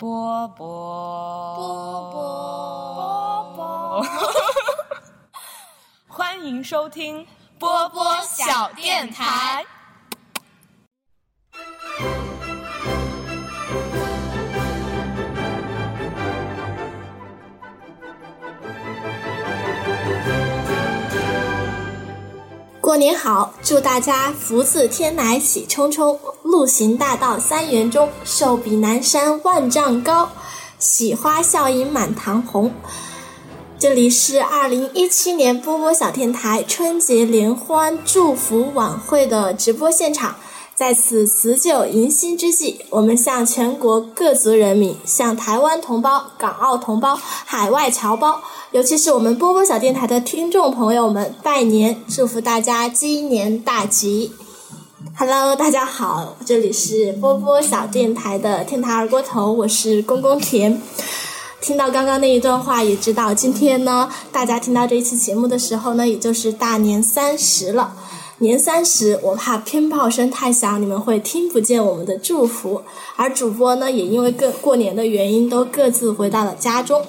波波。波波。波，欢迎收听波波小电台。过年好，祝大家福字天来喜冲冲，路行大道三元中，寿比南山万丈高，喜花笑迎满堂红。这里是二零一七年波波小天台春节联欢祝福晚会的直播现场。在此辞旧迎新之际，我们向全国各族人民、向台湾同胞、港澳同胞、海外侨胞，尤其是我们波波小电台的听众朋友们拜年，祝福大家鸡年大吉。Hello，大家好，这里是波波小电台的天台二锅头，我是公公甜。听到刚刚那一段话，也知道今天呢，大家听到这一期节目的时候呢，也就是大年三十了。年三十，我怕鞭炮声太响，你们会听不见我们的祝福。而主播呢，也因为各过年的原因，都各自回到了家中。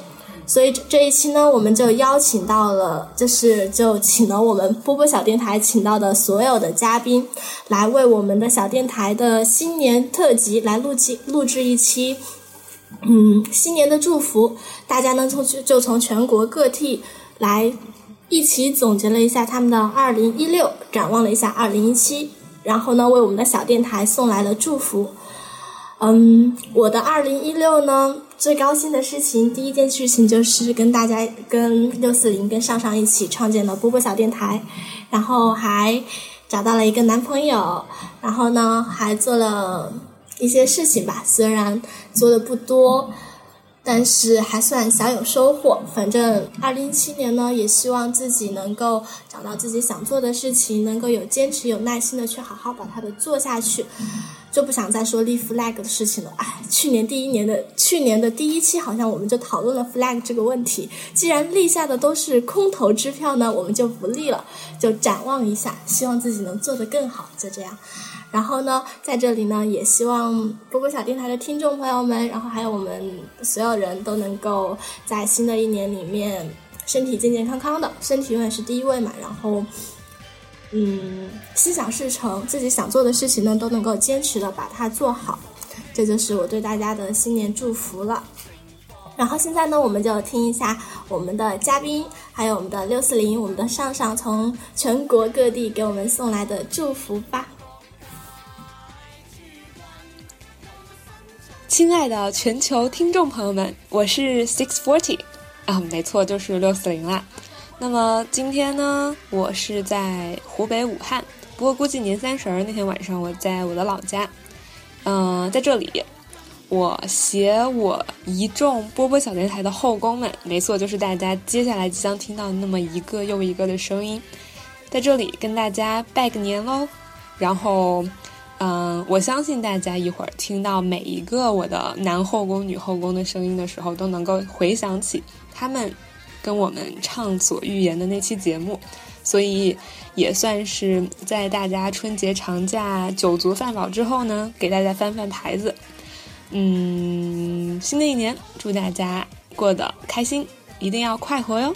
所以这一期呢，我们就邀请到了，就是就请了我们波波小电台请到的所有的嘉宾，来为我们的小电台的新年特辑来录制录制一期，嗯，新年的祝福。大家呢从就从全国各地来。一起总结了一下他们的二零一六，展望了一下二零一七，然后呢，为我们的小电台送来了祝福。嗯，我的二零一六呢，最高兴的事情，第一件事情就是跟大家、跟六四零、跟上上一起创建了波波小电台，然后还找到了一个男朋友，然后呢，还做了一些事情吧，虽然做的不多。但是还算小有收获。反正二零一七年呢，也希望自己能够找到自己想做的事情，能够有坚持、有耐心的去好好把它的做下去。就不想再说立 flag 的事情了。哎，去年第一年的去年的第一期，好像我们就讨论了 flag 这个问题。既然立下的都是空头支票呢，我们就不立了，就展望一下，希望自己能做得更好。就这样。然后呢，在这里呢，也希望波波小电台的听众朋友们，然后还有我们所有人都能够在新的一年里面身体健健康康的，身体永远是第一位嘛。然后，嗯，心想事成，自己想做的事情呢，都能够坚持的把它做好。这就是我对大家的新年祝福了。然后现在呢，我们就听一下我们的嘉宾，还有我们的六四零，我们的上上从全国各地给我们送来的祝福吧。亲爱的全球听众朋友们，我是 Six Forty，啊，没错，就是六四零啦。那么今天呢，我是在湖北武汉，不过估计年三十儿那天晚上我在我的老家。嗯，在这里，我携我一众波波小电台的后宫们，没错，就是大家接下来即将听到那么一个又一个的声音，在这里跟大家拜个年喽，然后。嗯，我相信大家一会儿听到每一个我的男后宫、女后宫的声音的时候，都能够回想起他们跟我们畅所欲言的那期节目，所以也算是在大家春节长假酒足饭饱之后呢，给大家翻翻牌子。嗯，新的一年，祝大家过得开心，一定要快活哟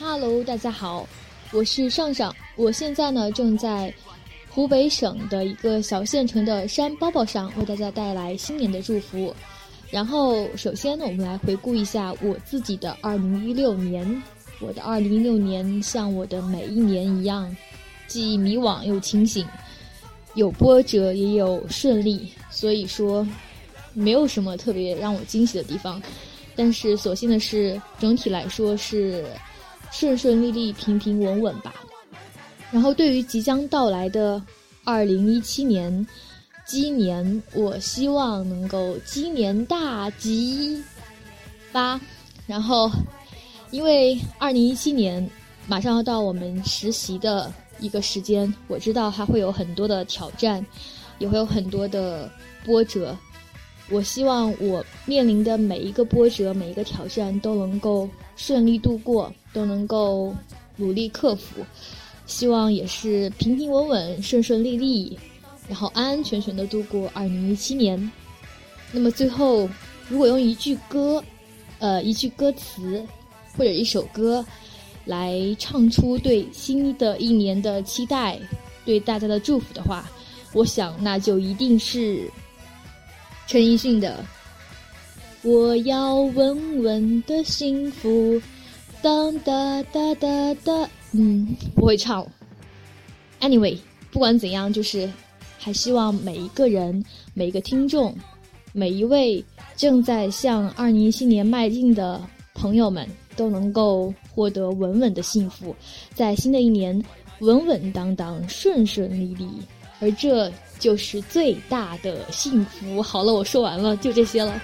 ！Hello，大家好，我是尚尚，我现在呢正在。湖北省的一个小县城的山包包上，为大家带来新年的祝福。然后，首先呢，我们来回顾一下我自己的2016年。我的2016年像我的每一年一样，既迷惘又清醒，有波折也有顺利。所以说，没有什么特别让我惊喜的地方。但是，所幸的是，整体来说是顺顺利利、平平稳稳吧。然后，对于即将到来的二零一七年鸡年，我希望能够鸡年大吉吧。然后，因为二零一七年马上要到我们实习的一个时间，我知道还会有很多的挑战，也会有很多的波折。我希望我面临的每一个波折、每一个挑战都能够顺利度过，都能够努力克服。希望也是平平稳稳、顺顺利利，然后安安全全的度过二零一七年。那么最后，如果用一句歌，呃，一句歌词或者一首歌来唱出对新的一年的期待、对大家的祝福的话，我想那就一定是陈奕迅的《我要稳稳的幸福》。当哒哒哒哒，嗯，不会唱。Anyway，不管怎样，就是还希望每一个人、每一个听众、每一位正在向二零一七年迈进的朋友们，都能够获得稳稳的幸福，在新的一年稳稳当当、顺顺利利，而这就是最大的幸福。好了，我说完了，就这些了。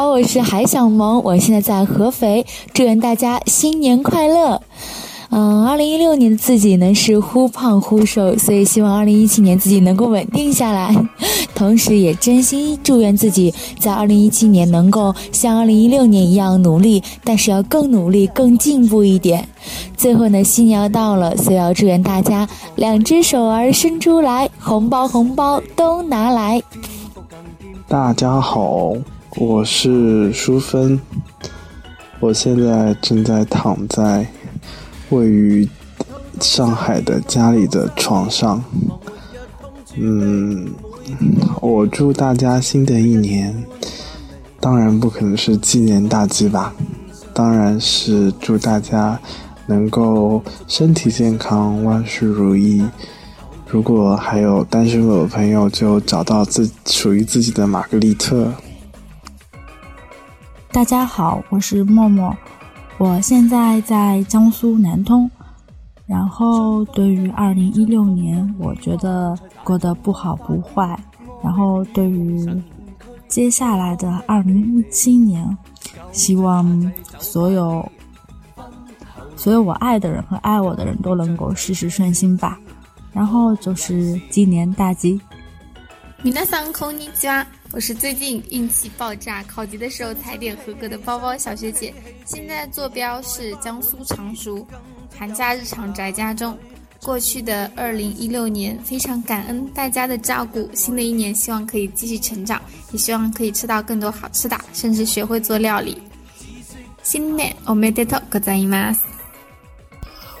好，我是海小萌，我现在在合肥，祝愿大家新年快乐。嗯，二零一六年的自己呢是忽胖忽瘦，所以希望二零一七年自己能够稳定下来，同时也真心祝愿自己在二零一七年能够像二零一六年一样努力，但是要更努力、更进步一点。最后呢，新年要到了，所以要祝愿大家两只手儿伸出来，红包红包都拿来。大家好。我是淑芬，我现在正在躺在位于上海的家里的床上。嗯，我祝大家新的一年，当然不可能是鸡年大吉吧，当然是祝大家能够身体健康，万事如意。如果还有单身狗的朋友，就找到自属于自己的玛格丽特。大家好，我是默默，我现在在江苏南通。然后对于二零一六年，我觉得过得不好不坏。然后对于接下来的二零一七年，希望所有所有我爱的人和爱我的人都能够事事顺心吧。然后就是鸡年大吉。米娜桑空尼加。我是最近运气爆炸，考级的时候踩点合格的包包小学姐，现在坐标是江苏常熟，寒假日常宅家中。过去的二零一六年非常感恩大家的照顾，新的一年希望可以继续成长，也希望可以吃到更多好吃的，甚至学会做料理。新年おめでとうございます。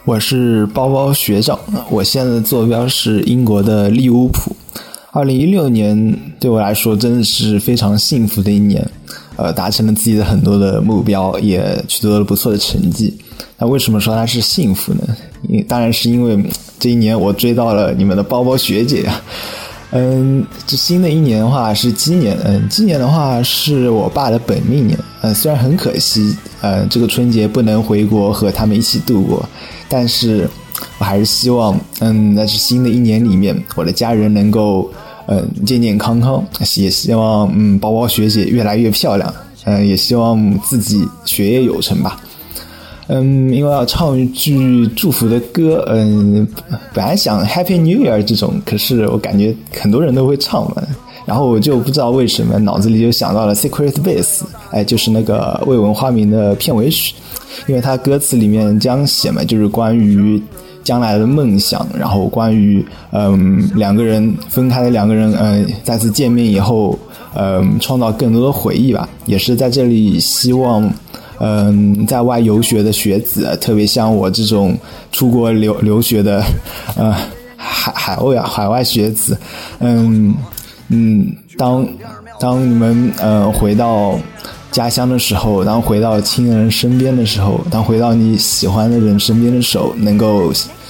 我是包包学长，我现在的坐标是英国的利物浦。 二零一六年对我来说真的是非常幸福的一年，呃，达成了自己的很多的目标，也取得了不错的成绩。那为什么说它是幸福呢？因当然是因为这一年我追到了你们的包包学姐呀。嗯，这新的一年的话是鸡年，嗯，鸡年的话是我爸的本命年。嗯，虽然很可惜，呃，这个春节不能回国和他们一起度过，但是。我还是希望，嗯，在这新的一年里面，我的家人能够，嗯，健健康康。也希望，嗯，包包学姐越来越漂亮。嗯，也希望自己学业有成吧。嗯，因为要唱一句祝福的歌，嗯，本来想 Happy New Year 这种，可是我感觉很多人都会唱嘛，然后我就不知道为什么脑子里就想到了 Secret Base，哎，就是那个未闻花名的片尾曲，因为它歌词里面这样写嘛，就是关于。将来的梦想，然后关于嗯两个人分开的两个人，嗯再次见面以后，嗯创造更多的回忆吧。也是在这里希望，嗯在外游学的学子，特别像我这种出国留留学的，呃海海外海外学子，嗯嗯当当你们呃回到。家乡的时候，当回到亲人身边的时候，当回到你喜欢的人身边的时候，能够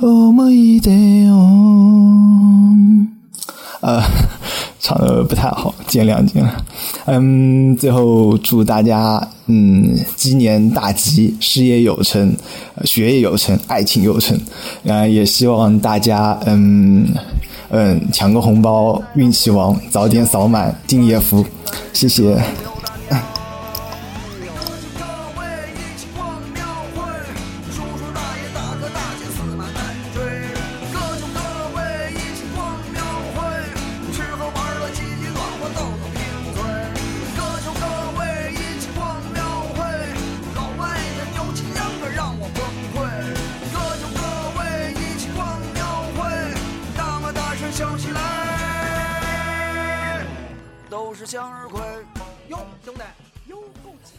思い出を呃，唱的不太好，见谅见谅。嗯，最后祝大家嗯鸡年大吉，事业有成，学业有成，爱情有成。啊，也希望大家嗯嗯抢个红包，运气旺，早点扫满敬业福，谢谢。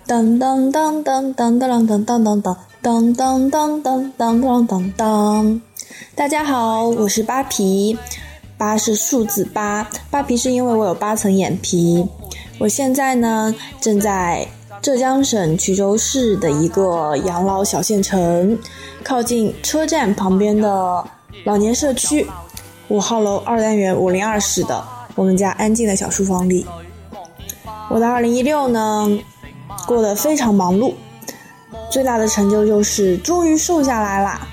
当当当当当当当当当当当当当当当当当当。大家好，我是扒皮，八是数字八，扒皮是因为我有八层眼皮。我现在呢正在浙江省衢州市的一个养老小县城，靠近车站旁边的老年社区，五号楼二单元五零二室的我们家安静的小书房里。我的二零一六呢？过得非常忙碌，最大的成就就是终于瘦下来啦。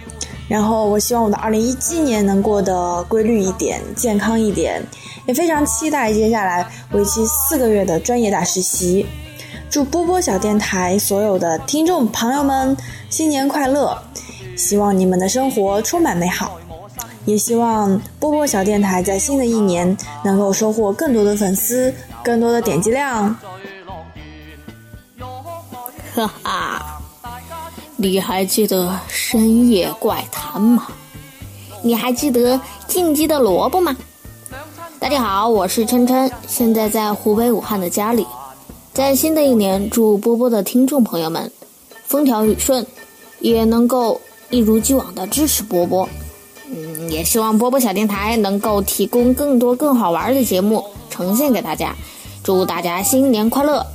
然后我希望我的二零一七年能过得规律一点、健康一点，也非常期待接下来为期四个月的专业大实习。祝波波小电台所有的听众朋友们新年快乐！希望你们的生活充满美好，也希望波波小电台在新的一年能够收获更多的粉丝、更多的点击量。哈哈，你还记得深夜怪谈吗？你还记得进击的萝卜吗？大家好，我是琛琛，现在在湖北武汉的家里。在新的一年，祝波波的听众朋友们风调雨顺，也能够一如既往的支持波波。嗯，也希望波波小电台能够提供更多更好玩的节目呈现给大家。祝大家新年快乐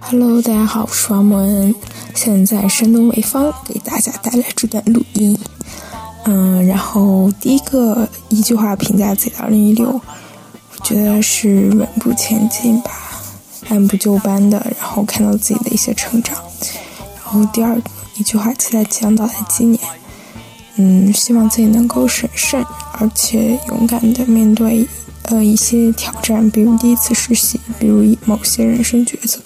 ！Hello，大家好，我是王莫恩，现在山东潍坊给大家带来这段录音。嗯，然后第一个一句话评价自己的2016，我觉得是稳步前进吧，按部就班的，然后看到自己的一些成长。然后第二个一句话期待即将到来的今年，嗯，希望自己能够审慎而且勇敢的面对呃一些挑战，比如第一次实习，比如某些人生抉择。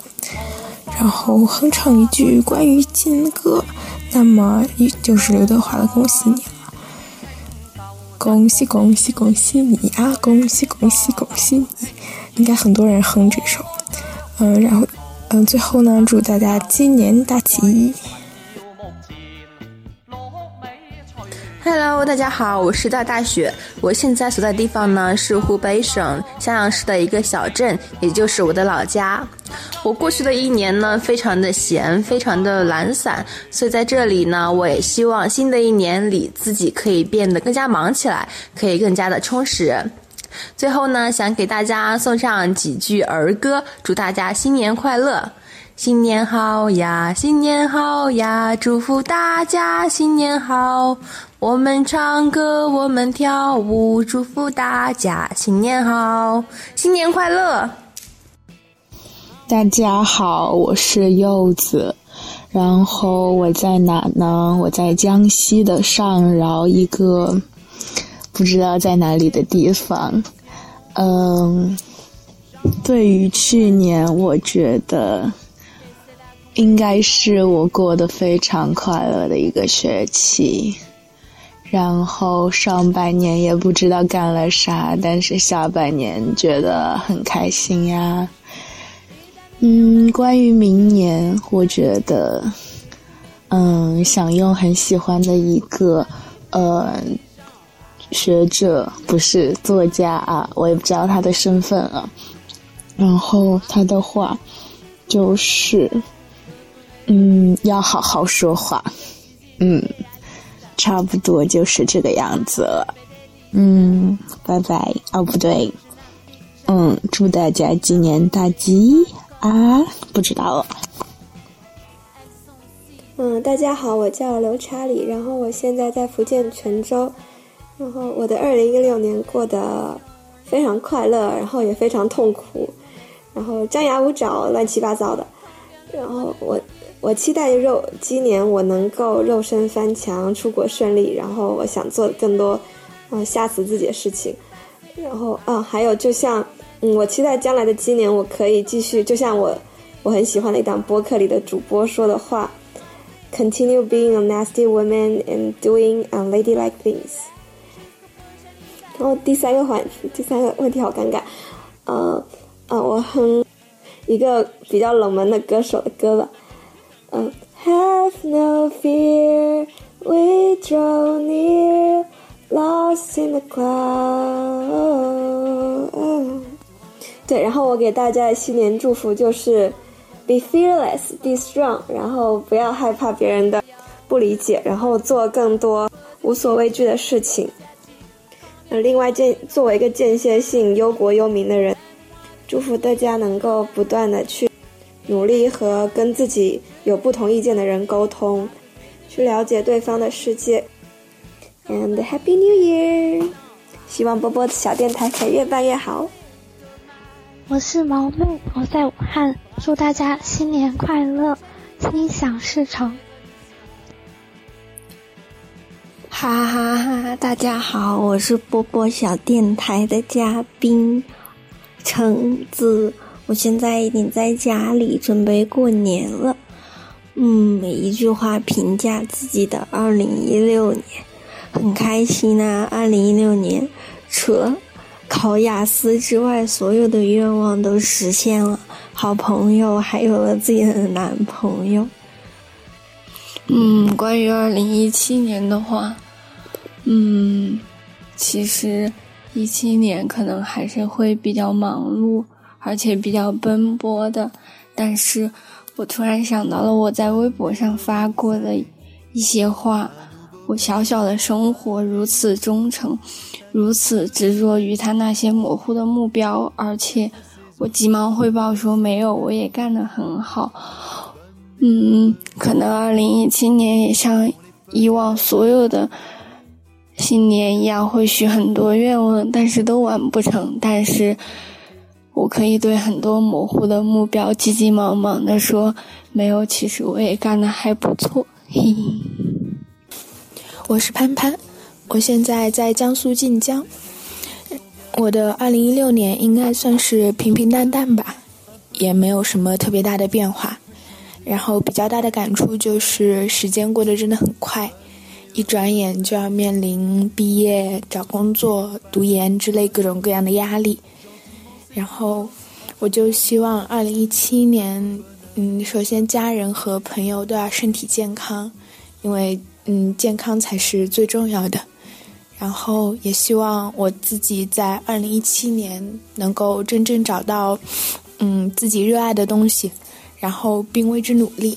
然后哼唱一句关于金歌，那么一就是刘德华的《恭喜你》了。恭喜恭喜恭喜你啊！恭喜恭喜恭喜你！应该很多人哼这首。嗯，然后嗯，最后呢，祝大家今年大吉。Hello，大家好，我是大大雪。我现在所在地方呢是湖北省襄阳市的一个小镇，也就是我的老家。我过去的一年呢，非常的闲，非常的懒散，所以在这里呢，我也希望新的一年里自己可以变得更加忙起来，可以更加的充实。最后呢，想给大家送上几句儿歌，祝大家新年快乐。新年好呀，新年好呀，祝福大家新年好。我们唱歌，我们跳舞，祝福大家新年好，新年快乐。大家好，我是柚子，然后我在哪呢？我在江西的上饶一个不知道在哪里的地方。嗯，对于去年，我觉得。应该是我过得非常快乐的一个学期，然后上半年也不知道干了啥，但是下半年觉得很开心呀。嗯，关于明年，我觉得，嗯，想用很喜欢的一个呃学者，不是作家啊，我也不知道他的身份了。然后他的话就是。嗯，要好好说话。嗯，差不多就是这个样子了。嗯，拜拜。哦，不对。嗯，祝大家今年大吉啊！不知道了。嗯，大家好，我叫刘查理，然后我现在在福建泉州，然后我的二零一六年过得非常快乐，然后也非常痛苦，然后张牙舞爪，乱七八糟的，然后我我期待肉今年我能够肉身翻墙，出国顺利，然后我想做更多，嗯，吓死自己的事情，然后啊，还有就像。嗯，我期待将来的今年，我可以继续，就像我我很喜欢的一档播客里的主播说的话，continue being a nasty woman and doing unladylike things。然后第三个环，第三个问题好尴尬，呃呃，我哼一个比较冷门的歌手的歌吧，嗯，Have no fear, we draw near, lost in the cloud。对，然后我给大家的新年祝福就是，be fearless, be strong，然后不要害怕别人的不理解，然后做更多无所畏惧的事情。呃，另外，间作为一个间歇性忧国忧民的人，祝福大家能够不断的去努力和跟自己有不同意见的人沟通，去了解对方的世界。And Happy New Year！希望波波的小电台可以越办越好。我是毛妹，我在武汉，祝大家新年快乐，心想事成。哈哈哈！大家好，我是波波小电台的嘉宾橙子，我现在已经在家里准备过年了。嗯，每一句话评价自己的二零一六年，很开心啊！二零一六年，除了。考雅思之外，所有的愿望都实现了。好朋友还有了自己的男朋友。嗯，关于二零一七年的话，嗯，其实一七年可能还是会比较忙碌，而且比较奔波的。但是我突然想到了我在微博上发过的一些话。我小小的生活如此忠诚，如此执着于他那些模糊的目标，而且我急忙汇报说没有，我也干得很好。嗯，可能二零一七年也像以往所有的新年一样，会许很多愿望，但是都完不成。但是我可以对很多模糊的目标急急忙忙的说没有，其实我也干的还不错。嘿嘿。我是潘潘，我现在在江苏晋江。我的二零一六年应该算是平平淡淡吧，也没有什么特别大的变化。然后比较大的感触就是时间过得真的很快，一转眼就要面临毕业、找工作、读研之类各种各样的压力。然后我就希望二零一七年，嗯，首先家人和朋友都要身体健康，因为。嗯，健康才是最重要的。然后也希望我自己在二零一七年能够真正找到，嗯，自己热爱的东西，然后并为之努力。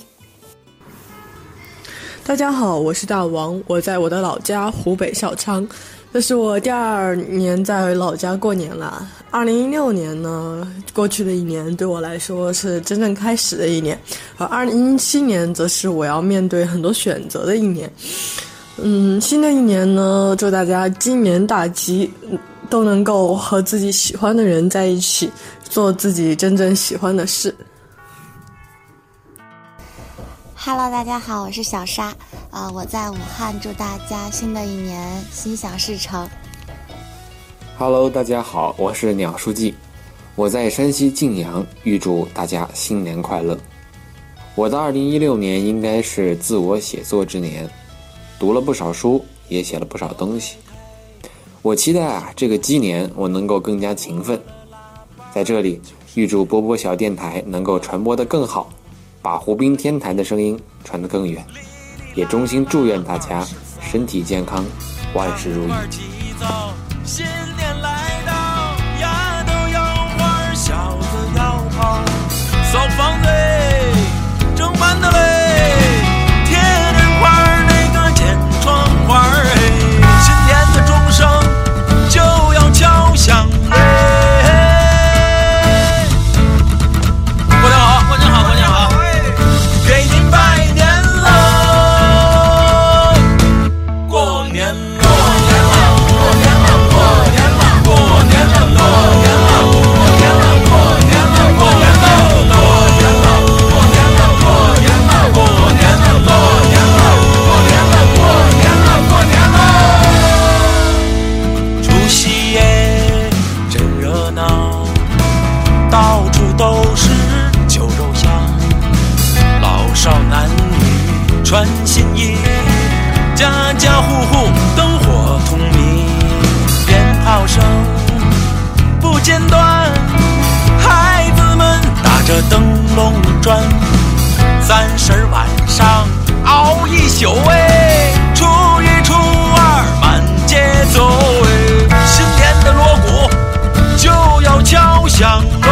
大家好，我是大王，我在我的老家湖北孝昌。这是我第二年在老家过年了。二零一六年呢，过去的一年对我来说是真正开始的一年，而二零一七年则是我要面对很多选择的一年。嗯，新的一年呢，祝大家今年大吉，都能够和自己喜欢的人在一起，做自己真正喜欢的事。Hello，大家好，我是小沙，啊，我在武汉，祝大家新的一年心想事成。Hello，大家好，我是鸟书记，我在山西晋阳，预祝大家新年快乐。我的2016年应该是自我写作之年，读了不少书，也写了不少东西。我期待啊，这个鸡年我能够更加勤奋。在这里，预祝波波小电台能够传播的更好。把湖滨天台的声音传得更远，也衷心祝愿大家身体健康，万事如意。扫房子，穿新衣，家家户户灯火通明，鞭炮声不间断，孩子们打着灯笼转，三十晚上熬一宿哎，初一初二满街走哎，新年的锣鼓就要敲响了。